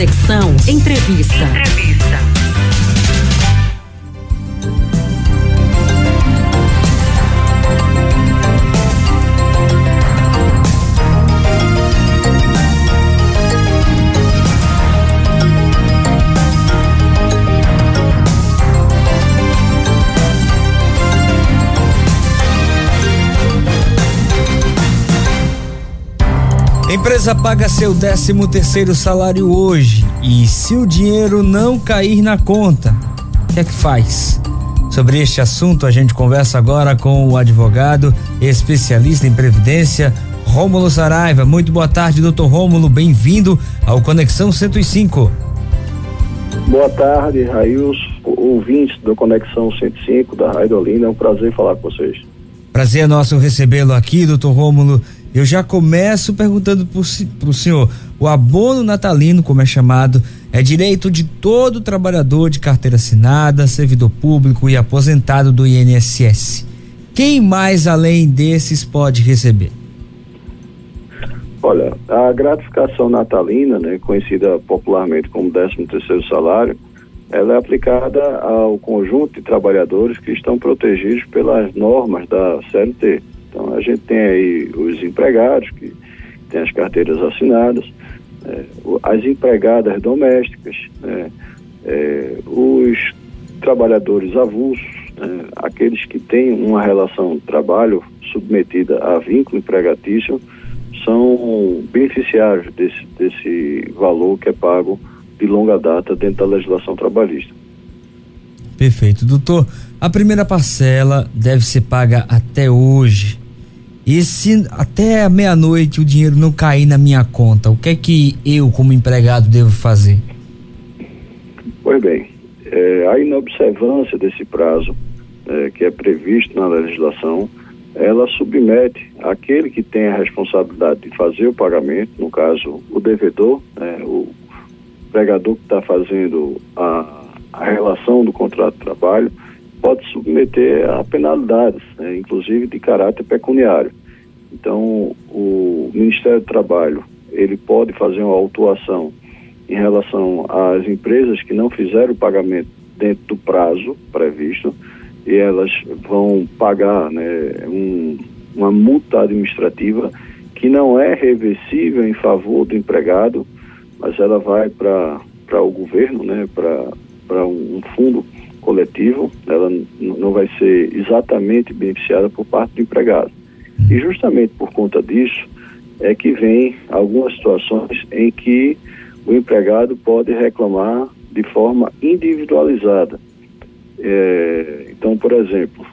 Conexão Entrevista. Entrevista. Empresa paga seu 13 terceiro salário hoje e se o dinheiro não cair na conta, o que é que faz? Sobre este assunto a gente conversa agora com o advogado especialista em previdência Rômulo Saraiva. Muito boa tarde, doutor Rômulo, bem-vindo ao Conexão 105. Boa tarde, Rails, ouvintes do Conexão 105 da Raidolina, é um prazer falar com vocês. Prazer é nosso recebê-lo aqui, doutor Rômulo. Eu já começo perguntando para o senhor: o abono natalino, como é chamado, é direito de todo trabalhador de carteira assinada, servidor público e aposentado do INSS. Quem mais além desses pode receber? Olha, a gratificação natalina, né, conhecida popularmente como 13 terceiro salário, ela é aplicada ao conjunto de trabalhadores que estão protegidos pelas normas da CLT. A gente tem aí os empregados, que têm as carteiras assinadas, é, as empregadas domésticas, né, é, os trabalhadores avulsos, né, aqueles que têm uma relação trabalho submetida a vínculo empregatício, são beneficiários desse, desse valor que é pago de longa data dentro da legislação trabalhista. Perfeito. Doutor, a primeira parcela deve ser paga até hoje. E se até meia-noite o dinheiro não cair na minha conta, o que é que eu, como empregado, devo fazer? Pois bem, é, a inobservância desse prazo é, que é previsto na legislação, ela submete aquele que tem a responsabilidade de fazer o pagamento, no caso o devedor, né, o empregador que está fazendo a, a relação do contrato de trabalho, pode submeter a penalidades, né, inclusive de caráter pecuniário. Então, o Ministério do Trabalho, ele pode fazer uma autuação em relação às empresas que não fizeram o pagamento dentro do prazo previsto e elas vão pagar né, um, uma multa administrativa que não é reversível em favor do empregado, mas ela vai para o governo, né, para um fundo coletivo, ela não vai ser exatamente beneficiada por parte do empregado. E justamente por conta disso é que vem algumas situações em que o empregado pode reclamar de forma individualizada. É, então, por exemplo,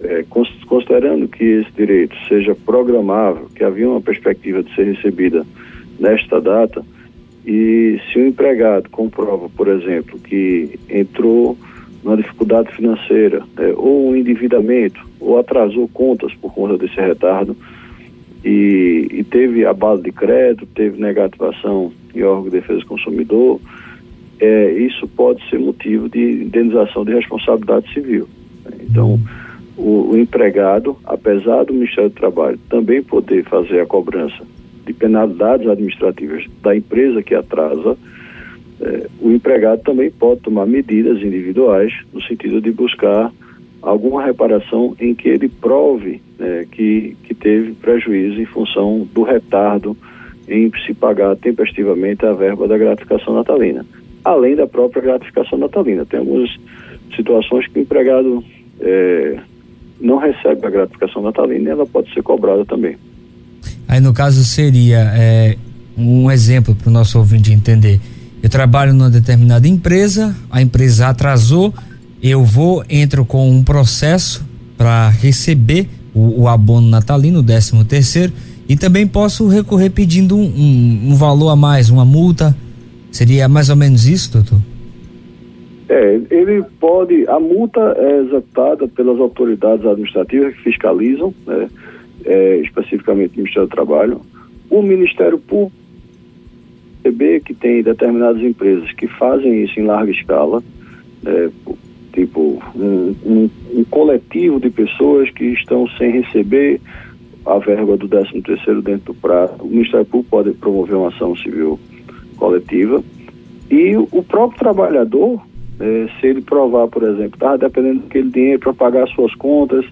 é, considerando que esse direito seja programável, que havia uma perspectiva de ser recebida nesta data, e se o empregado comprova, por exemplo, que entrou uma dificuldade financeira, é, ou um endividamento, ou atrasou contas por conta desse retardo, e, e teve abalo de crédito, teve negativação em órgão de defesa do consumidor, é, isso pode ser motivo de indenização de responsabilidade civil. Então, o, o, empregado, apesar do Ministério do Trabalho também poder fazer a cobrança de penalidades administrativas da empresa que atrasa, é, o empregado também pode tomar medidas individuais no sentido de buscar alguma reparação em que ele prove né, que, que teve prejuízo em função do retardo em se pagar tempestivamente a verba da gratificação natalina, além da própria gratificação natalina. Tem algumas situações que o empregado é, não recebe a gratificação natalina e ela pode ser cobrada também. Aí no caso seria é, um exemplo para o nosso ouvinte entender eu trabalho numa determinada empresa, a empresa atrasou, eu vou, entro com um processo para receber o, o, abono natalino, o décimo terceiro, e também posso recorrer pedindo um, um, um, valor a mais, uma multa. Seria mais ou menos isso, doutor? É, ele pode, a multa é executada pelas autoridades administrativas que fiscalizam, né, é, especificamente o Ministério do Trabalho. O Ministério Público perceber que tem determinadas empresas que fazem isso em larga escala, é, tipo um, um, um, coletivo de pessoas que estão sem receber a verba do 13 terceiro dentro do prazo. O Ministério Público pode promover uma ação civil coletiva E o próprio trabalhador, é, se ele provar, por exemplo, tá dependendo daquele dinheiro para pagar suas contas,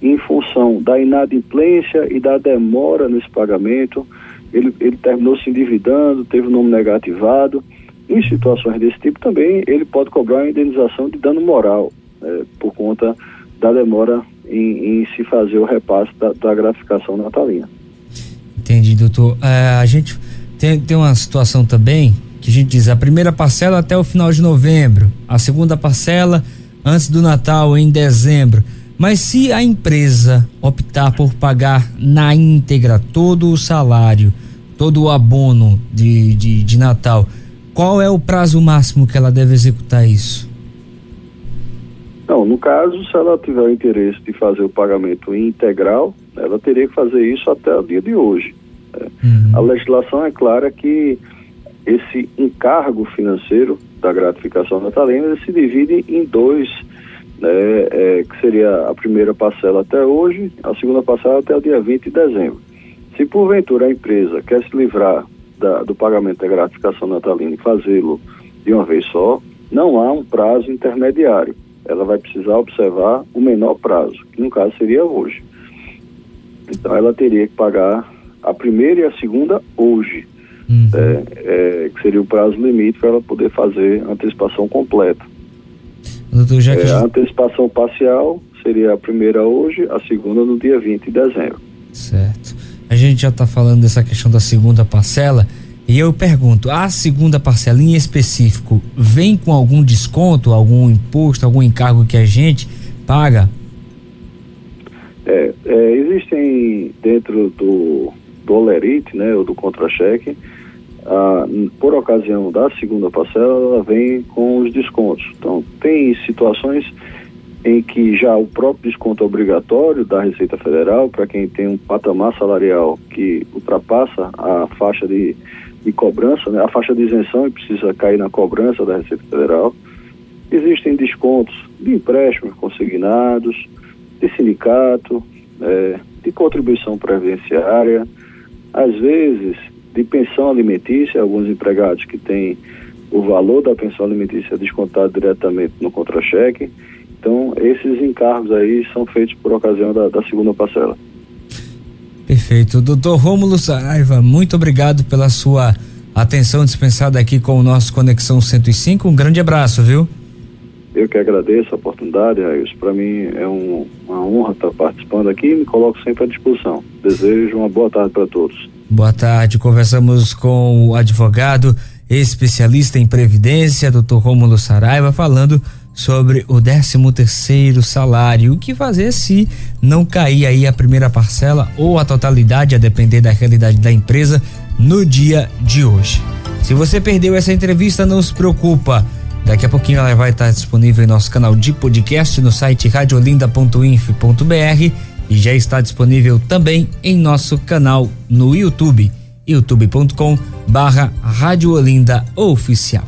em função da inadimplência e da demora nesse pagamento, ele, ele terminou se endividando, teve o nome negativado. Em situações desse tipo também ele pode cobrar uma indenização de dano moral é, por conta da demora em, em, se fazer o repasse da, da gratificação natalina. Entendi, doutor. É, a gente tem, tem uma situação também que a gente diz a primeira parcela até o final de novembro, a segunda parcela antes do Natal em dezembro. Mas se a empresa optar por pagar na íntegra todo o salário, todo o abono de, de, de Natal, qual é o prazo máximo que ela deve executar isso? Não, no caso, se ela tiver o interesse de fazer o pagamento integral, ela teria que fazer isso até o dia de hoje. Né? Uhum. A legislação é clara que esse encargo financeiro da gratificação natalina se divide em dois né, é, que seria a primeira parcela até hoje, a segunda parcela até o dia 20 de dezembro. Se porventura a empresa quer se livrar da, do pagamento da gratificação natalina e fazê-lo de uma vez só, não há um prazo intermediário. Ela vai precisar observar o menor prazo, que no caso seria hoje. Então ela teria que pagar a primeira e a segunda hoje, uhum. é, é, que seria o prazo limite para ela poder fazer a antecipação completa. Doutor, é, a antecipação parcial seria a primeira hoje, a segunda no dia 20 de dezembro. Certo. A gente já está falando dessa questão da segunda parcela. E eu pergunto, a segunda parcela em específico vem com algum desconto, algum imposto, algum encargo que a gente paga? É, é existem dentro do, do Olerite, né, ou do contra-cheque, ah, por ocasião da segunda parcela, ela vem com os descontos. Então, tem situações em que já o próprio desconto obrigatório da Receita Federal, para quem tem um patamar salarial que ultrapassa a faixa de, de cobrança, né, a faixa de isenção e precisa cair na cobrança da Receita Federal. Existem descontos de empréstimos consignados, de sindicato, é, de contribuição previdenciária, às vezes de pensão alimentícia, alguns empregados que têm o valor da pensão alimentícia descontado diretamente no contra-cheque. Então, esses encargos aí são feitos por ocasião da, da segunda parcela. Perfeito. Doutor Rômulo Saraiva, muito obrigado pela sua atenção dispensada aqui com o nosso Conexão 105. Um grande abraço, viu? Eu que agradeço a oportunidade, Raíssa. Para mim é um, uma honra estar participando aqui e me coloco sempre à disposição. Desejo uma boa tarde para todos. Boa tarde. Conversamos com o advogado especialista em previdência, Dr. Rômulo Saraiva, falando sobre o 13 terceiro salário, o que fazer se não cair aí a primeira parcela ou a totalidade, a depender da realidade da empresa, no dia de hoje. Se você perdeu essa entrevista, não se preocupa. Daqui a pouquinho ela vai estar disponível em nosso canal de podcast no site radiolinda.inf.br e já está disponível também em nosso canal no YouTube, youtube.com barra Rádio Olinda Oficial.